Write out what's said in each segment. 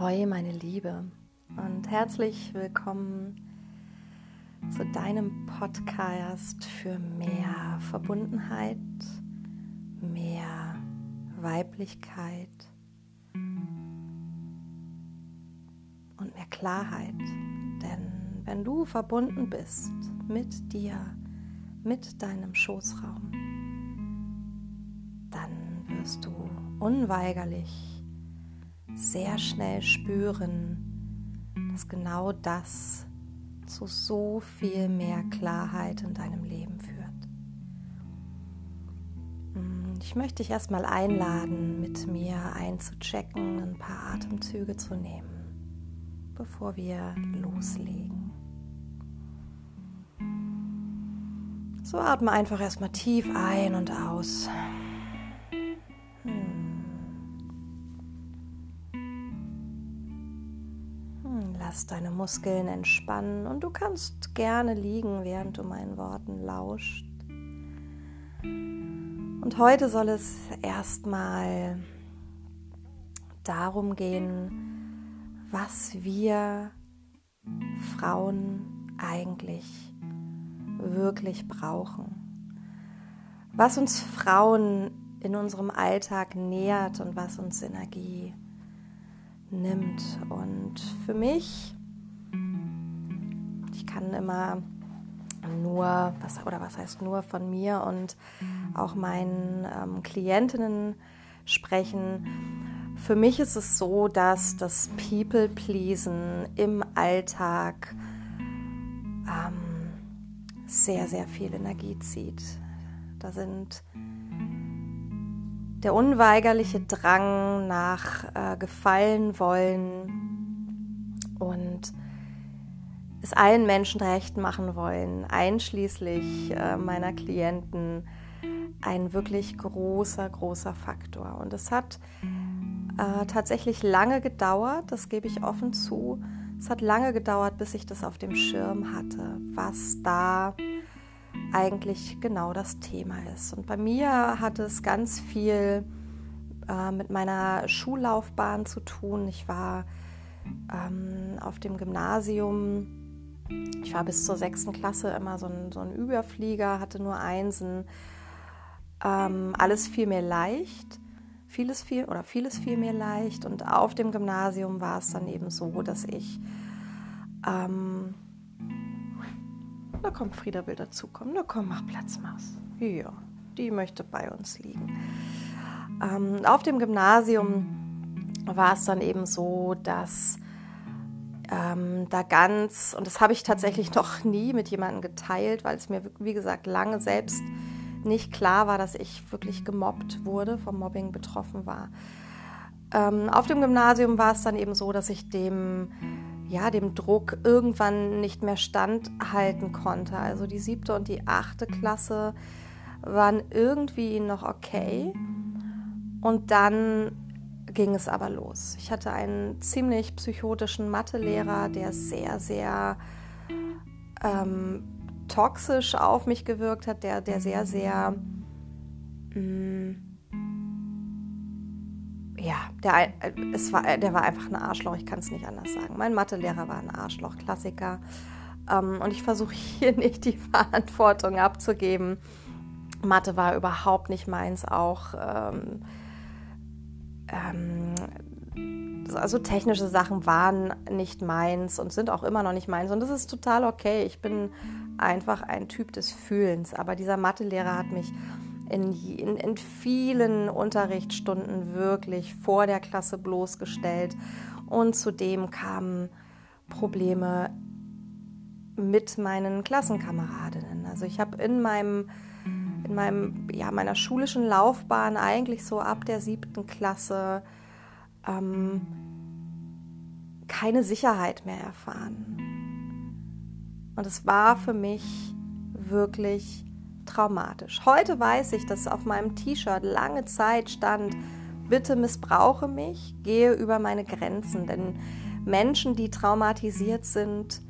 Ahoi, meine Liebe, und herzlich willkommen zu deinem Podcast für mehr Verbundenheit, mehr Weiblichkeit und mehr Klarheit. Denn wenn du verbunden bist mit dir, mit deinem Schoßraum, dann wirst du unweigerlich sehr schnell spüren, dass genau das zu so viel mehr Klarheit in deinem Leben führt. Hm, ich möchte dich erstmal einladen, mit mir einzuchecken, ein paar Atemzüge zu nehmen, bevor wir loslegen. So atme einfach erstmal tief ein und aus. Lass deine Muskeln entspannen und du kannst gerne liegen, während du meinen Worten lauscht. Und heute soll es erstmal darum gehen, was wir Frauen eigentlich wirklich brauchen. Was uns Frauen in unserem Alltag nährt und was uns Energie nimmt. Und für mich, ich kann immer nur, was, oder was heißt nur von mir und auch meinen ähm, Klientinnen sprechen. Für mich ist es so, dass das People-Pleasen im Alltag ähm, sehr, sehr viel Energie zieht. Da sind der unweigerliche Drang nach äh, Gefallen wollen und es allen Menschen recht machen wollen, einschließlich äh, meiner Klienten, ein wirklich großer, großer Faktor. Und es hat äh, tatsächlich lange gedauert, das gebe ich offen zu. Es hat lange gedauert, bis ich das auf dem Schirm hatte, was da eigentlich genau das Thema ist. Und bei mir hat es ganz viel äh, mit meiner Schullaufbahn zu tun. Ich war ähm, auf dem Gymnasium, ich war bis zur sechsten Klasse immer so ein, so ein Überflieger, hatte nur Einsen. Ähm, alles fiel mir leicht, vieles fiel oder vieles fiel mir leicht. Und auf dem Gymnasium war es dann eben so, dass ich ähm, da kommt Frieda will dazukommen. Na komm, mach Platz, Maus. Ja, die möchte bei uns liegen. Ähm, auf dem Gymnasium war es dann eben so, dass ähm, da ganz, und das habe ich tatsächlich noch nie mit jemandem geteilt, weil es mir, wie gesagt, lange selbst nicht klar war, dass ich wirklich gemobbt wurde, vom Mobbing betroffen war. Ähm, auf dem Gymnasium war es dann eben so, dass ich dem ja, dem Druck irgendwann nicht mehr standhalten konnte. Also die siebte und die achte Klasse waren irgendwie noch okay. Und dann ging es aber los. Ich hatte einen ziemlich psychotischen Mathelehrer, der sehr, sehr ähm, toxisch auf mich gewirkt hat, der, der sehr, sehr mh, mm, ja, der, äh, es war, der war einfach ein Arschloch, ich kann es nicht anders sagen. Mein Mathelehrer war ein Arschloch, Klassiker. Ähm, und ich versuche hier nicht die Verantwortung abzugeben. Mathe war überhaupt nicht meins, auch ähm, ähm, also technische Sachen waren nicht meins und sind auch immer noch nicht meins. Und das ist total okay. Ich bin einfach ein Typ des Fühlens. Aber dieser Mathelehrer hat mich in, in, in vielen Unterrichtsstunden wirklich vor der Klasse bloßgestellt. Und zudem kamen Probleme mit meinen Klassenkameradinnen. Also ich habe in meinem in meinem, ja, meiner schulischen Laufbahn eigentlich so ab der siebten Klasse ähm, keine Sicherheit mehr erfahren. Und es war für mich wirklich traumatisch. Heute weiß ich, dass auf meinem T-Shirt lange Zeit stand, bitte missbrauche mich, gehe über meine Grenzen, denn Menschen, die traumatisiert sind,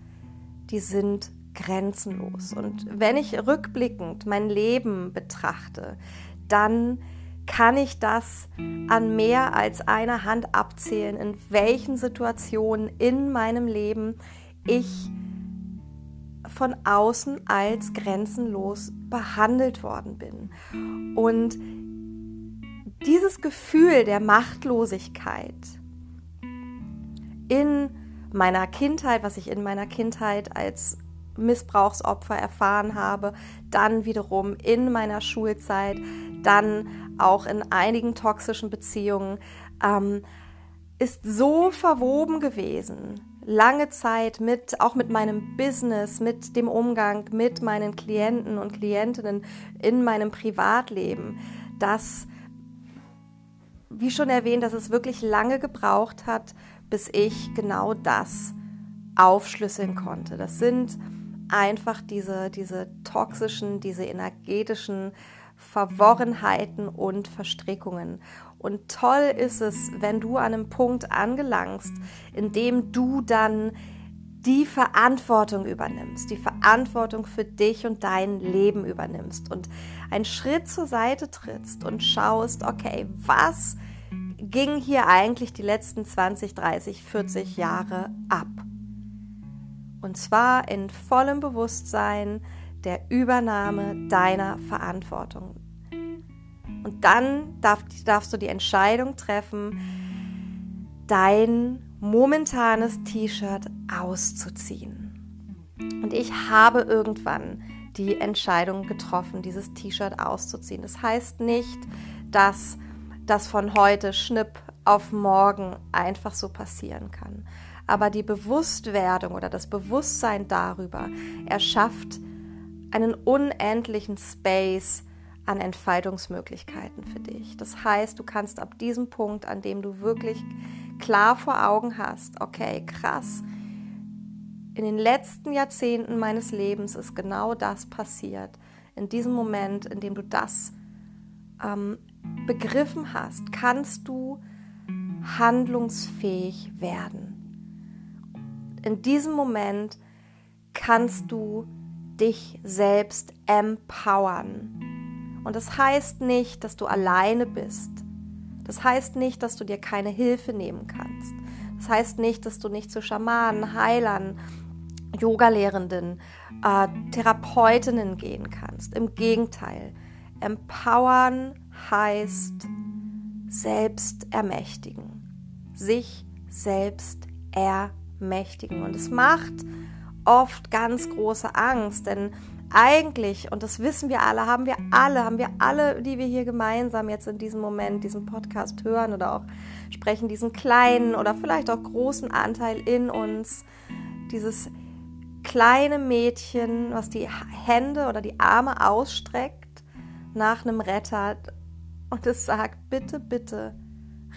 die sind grenzenlos. Und wenn ich rückblickend mein Leben betrachte, dann kann ich das an mehr als einer Hand abzählen, in welchen Situationen in meinem Leben ich von außen als grenzenlos behandelt worden bin. Und dieses Gefühl der Machtlosigkeit in meiner Kindheit, was ich in meiner Kindheit als Missbrauchsopfer erfahren habe, dann wiederum in meiner Schulzeit, dann auch in einigen toxischen Beziehungen, ähm, ist so verwoben gewesen, lange Zeit mit, auch mit meinem Business, mit dem Umgang mit meinen Klienten und Klientinnen in meinem Privatleben, dass, wie schon erwähnt, dass es wirklich lange gebraucht hat, bis ich genau das aufschlüsseln konnte. Das sind einfach diese, diese toxischen, diese energetischen Verworrenheiten und Verstrickungen. Und toll ist es, wenn du an einem Punkt angelangst, in dem du dann die Verantwortung übernimmst, die Verantwortung für dich und dein Leben übernimmst und einen Schritt zur Seite trittst und schaust, okay, was ging hier eigentlich die letzten 20, 30, 40 Jahre ab? Und zwar in vollem Bewusstsein der Übernahme deiner Verantwortung. Und dann darf, darfst du die Entscheidung treffen, dein momentanes T-Shirt auszuziehen. Und ich habe irgendwann die Entscheidung getroffen, dieses T-Shirt auszuziehen. Das heißt nicht, dass das von heute schnipp auf morgen einfach so passieren kann aber die Bewusstwerdung oder das Bewusstsein darüber erschafft einen unendlichen Space an Entfaltungsmöglichkeiten für dich. Das heißt, du kannst ab diesem Punkt, an dem du wirklich klar vor Augen hast, okay, krass, in den letzten Jahrzehnten meines Lebens ist genau das passiert. In diesem Moment, in dem du das ähm, begriffen hast, kannst du handlungsfähig werden in diesem Moment kannst du dich selbst empowern. Und das heißt nicht, dass du alleine bist. Das heißt nicht, dass du dir keine Hilfe nehmen kannst. Das heißt nicht, dass du nicht zu Schamanen, Heilern, Yogalehrenden, äh, Therapeutinnen gehen kannst. Im Gegenteil, empowern heißt selbst ermächtigen, sich selbst ermächtigen mächtigen. Und es macht oft ganz große Angst, denn eigentlich, und das wissen wir alle, haben wir alle, haben wir alle, die wir hier gemeinsam jetzt in diesem Moment diesen Podcast hören oder auch sprechen, diesen kleinen oder vielleicht auch großen Anteil in uns, dieses kleine Mädchen, was die Hände oder die Arme ausstreckt nach einem Retter und es sagt, bitte, bitte,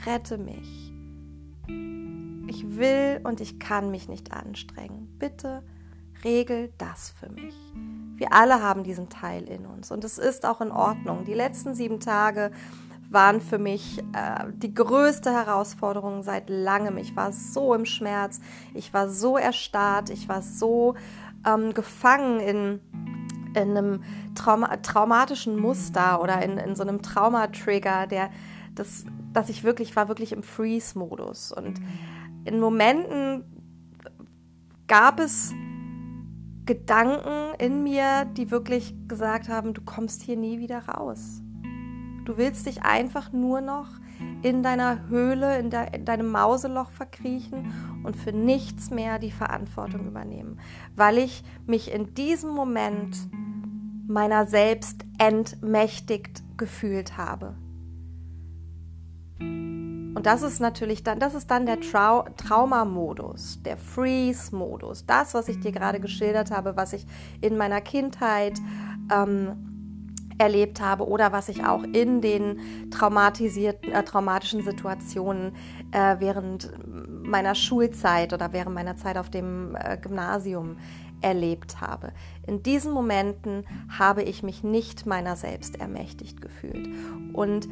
rette mich. Ich will und ich kann mich nicht anstrengen. Bitte regel das für mich. Wir alle haben diesen Teil in uns und es ist auch in Ordnung. Die letzten sieben Tage waren für mich äh, die größte Herausforderung seit langem. Ich war so im Schmerz, ich war so erstarrt, ich war so ähm, gefangen in, in einem Trauma traumatischen Muster oder in, in so einem Traumatrigger, der das, dass ich wirklich war wirklich im Freeze-Modus und in Momenten gab es Gedanken in mir, die wirklich gesagt haben, du kommst hier nie wieder raus. Du willst dich einfach nur noch in deiner Höhle, in, de, in, deinem Mauseloch verkriechen und für nichts mehr die Verantwortung übernehmen, weil ich mich in diesem Moment meiner selbst entmächtigt gefühlt habe. Und das ist natürlich dann, das ist dann der Trau Traumamodus, der Freeze-Modus. Das, was ich dir gerade geschildert habe, was ich in meiner Kindheit ähm, erlebt habe oder was ich auch in den traumatisierten, äh, traumatischen Situationen äh, während meiner Schulzeit oder während meiner Zeit auf dem äh, Gymnasium erlebt habe. In diesen Momenten habe ich mich nicht meiner selbst ermächtigt gefühlt. Und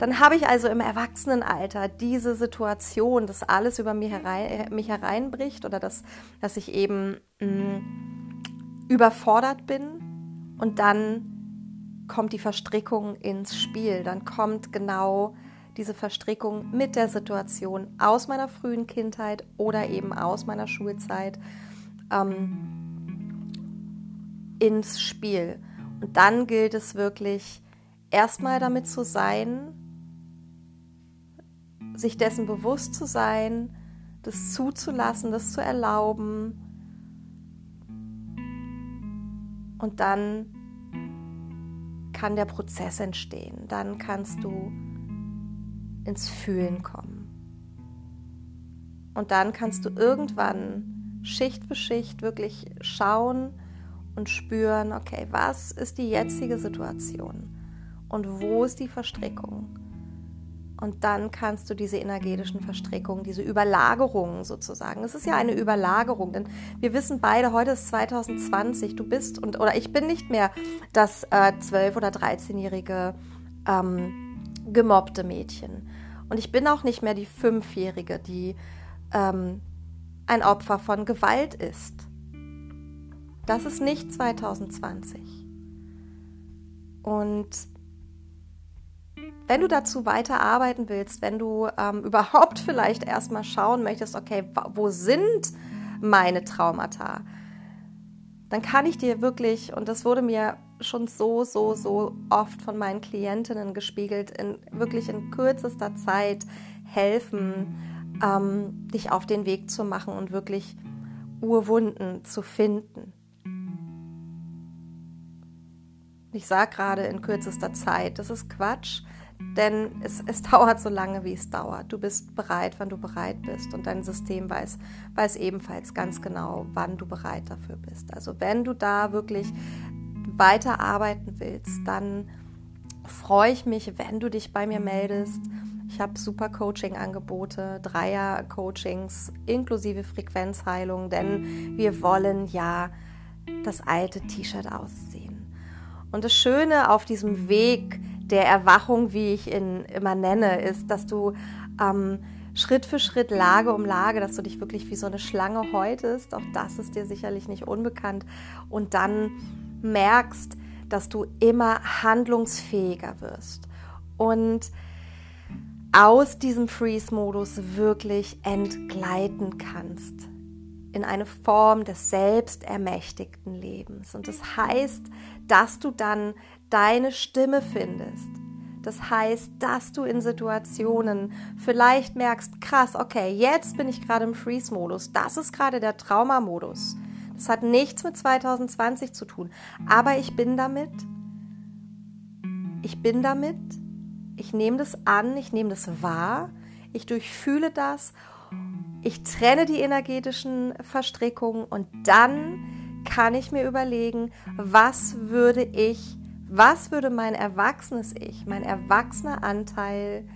dann habe ich also im Erwachsenenalter diese Situation, dass alles über mich, herein, mich hereinbricht oder dass, dass ich eben mh, mm, überfordert bin und dann kommt die Verstrickung ins Spiel. Dann kommt genau diese Verstrickung mit der Situation aus meiner frühen Kindheit oder eben aus meiner Schulzeit ähm, ins Spiel. Und dann gilt es wirklich, erstmal damit zu sein, sich dessen bewusst zu sein, das zuzulassen, das zu erlauben. Und dann kann der Prozess entstehen. Dann kannst du ins Fühlen kommen. Und dann kannst du irgendwann Schicht für Schicht wirklich schauen und spüren, okay, was ist die jetzige Situation und wo ist die Verstrickung? Und dann kannst du diese energetischen Verstrickungen, diese Überlagerungen sozusagen, es ist ja eine Überlagerung, denn wir wissen beide, heute ist 2020, du bist und oder ich bin nicht mehr das äh, 12- oder 13-jährige ähm, gemobbte Mädchen. Und ich bin auch nicht mehr die Fünfjährige, die ähm, ein Opfer von Gewalt ist. Das ist nicht 2020. Und wenn du dazu weiter arbeiten willst, wenn du ähm, überhaupt vielleicht erstmal schauen möchtest, okay, wo sind meine Traumata, dann kann ich dir wirklich, und das wurde mir schon so, so, so oft von meinen Klientinnen gespiegelt, in wirklich in kürzester Zeit helfen, ähm, dich auf den Weg zu machen und wirklich Urwunden zu finden. Ich sage gerade in kürzester Zeit, das ist Quatsch, denn es, es dauert so lange, wie es dauert. Du bist bereit, wann du bereit bist und dein System weiß, weiß ebenfalls ganz genau, wann du bereit dafür bist. Also wenn du da wirklich weiter arbeiten willst, dann freue ich mich, wenn du dich bei mir meldest. Ich habe super Coaching-Angebote, Dreier-Coachings inklusive Frequenzheilung, denn wir wollen ja das alte T-Shirt ausziehen. Und das Schöne auf diesem Weg der Erwachung, wie ich ihn immer nenne, ist, dass du ähm, Schritt für Schritt, Lage um Lage, dass du dich wirklich wie so eine Schlange häutest. Auch das ist dir sicherlich nicht unbekannt. Und dann merkst, dass du immer handlungsfähiger wirst und aus diesem Freeze-Modus wirklich entgleiten kannst in eine Form des selbstermächtigten Lebens. Und das heißt, dass du dann deine Stimme findest. Das heißt, dass du in Situationen vielleicht merkst, krass, okay, jetzt bin ich gerade im Freeze-Modus. Das ist gerade der Traumamodus. Das hat nichts mit 2020 zu tun. Aber ich bin damit. Ich bin damit. Ich nehme das an, ich nehme das wahr. Ich durchfühle das. Ich trenne die energetischen Verstrickungen und dann kann ich mir überlegen, was würde ich, was würde mein erwachsenes Ich, mein erwachsener Anteil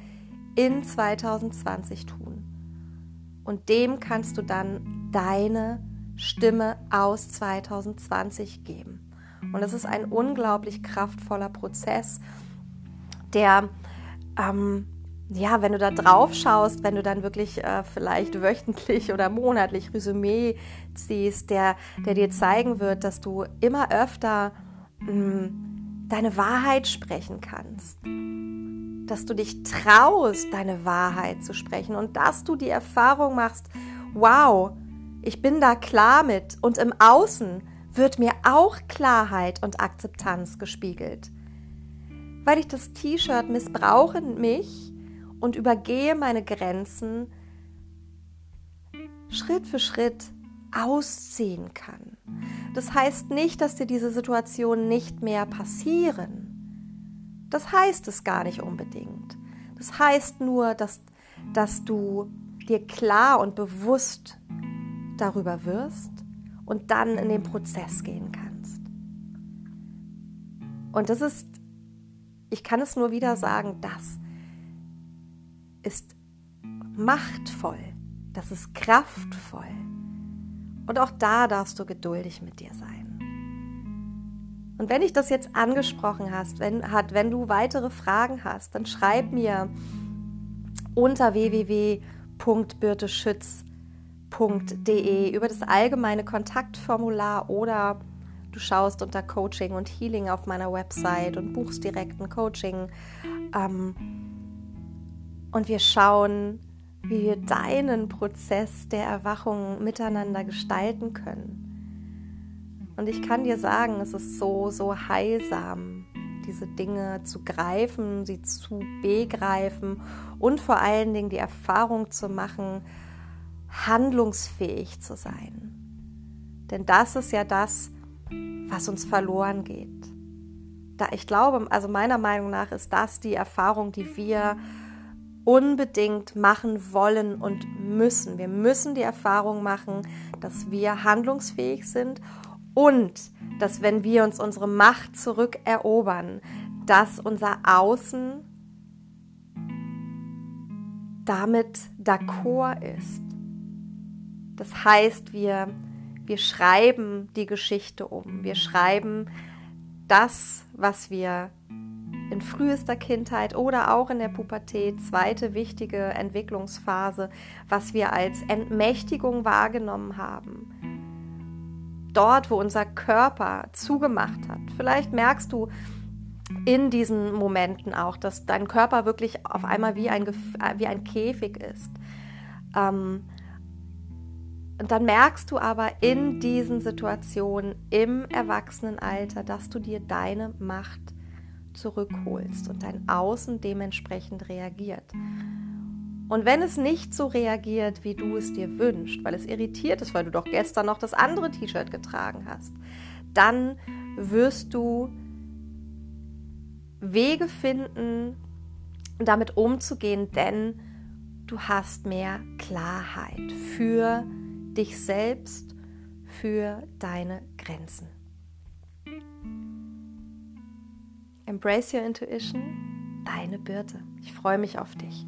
in 2020 tun. Und dem kannst du dann deine Stimme aus 2020 geben. Und das ist ein unglaublich kraftvoller Prozess, der, ähm, ja, wenn du da drauf schaust, wenn du dann wirklich äh, vielleicht wöchentlich oder monatlich Resümee ziehst, der, der dir zeigen wird, dass du immer öfter mh, mm, deine Wahrheit sprechen kannst. Dass du dich traust, deine Wahrheit zu sprechen und dass du die Erfahrung machst, wow, ich bin da klar mit und im Außen wird mir auch Klarheit und Akzeptanz gespiegelt. Weil ich das T-Shirt missbrauche mich und übergehe meine Grenzen Schritt für Schritt ausziehen kann. Das heißt nicht, dass dir diese Situationen nicht mehr passieren. Das heißt es gar nicht unbedingt. Das heißt nur, dass, dass du dir klar und bewusst darüber wirst und dann in den Prozess gehen kannst. Und das ist, ich kann es nur wieder sagen, das ist machtvoll, das ist kraftvoll. Und auch da darfst du geduldig mit dir sein. Und wenn ich das jetzt angesprochen hast, wenn, hat, wenn du weitere Fragen hast, dann schreib mir unter www.birteschütz.de über das allgemeine Kontaktformular oder du schaust unter Coaching und Healing auf meiner Website und buchst direkt ein Coaching. Ähm, und wir schauen, wie wir deinen Prozess der Erwachung miteinander gestalten können. Und ich kann dir sagen, es ist so, so heilsam, diese Dinge zu greifen, sie zu begreifen und vor allen Dingen die Erfahrung zu machen, handlungsfähig zu sein. Denn das ist ja das, was uns verloren geht. Da ich glaube, also meiner Meinung nach ist das die Erfahrung, die wir unbedingt machen wollen und müssen. Wir müssen die Erfahrung machen, dass wir handlungsfähig sind und dass wenn wir uns unsere Macht zurückerobern, dass unser Außen damit d'accord ist. Das heißt, wir, wir schreiben die Geschichte um. Wir schreiben das, was wir in frühester Kindheit oder auch in der Pubertät, zweite wichtige Entwicklungsphase, was wir als Entmächtigung wahrgenommen haben. Dort, wo unser Körper zugemacht hat. Vielleicht merkst du in diesen Momenten auch, dass dein Körper wirklich auf einmal wie ein, wie ein Käfig ist. Ähm, und dann merkst du aber in diesen Situationen im Erwachsenenalter, dass du dir deine Macht zurückholst und dein Außen dementsprechend reagiert. Und wenn es nicht so reagiert, wie du es dir wünschst, weil es irritiert ist, weil du doch gestern noch das andere T-Shirt getragen hast, dann wirst du Wege finden, damit umzugehen, denn du hast mehr Klarheit für dich selbst, für deine Grenzen. Embrace Your Intuition, deine Birte. Ich freue mich auf dich.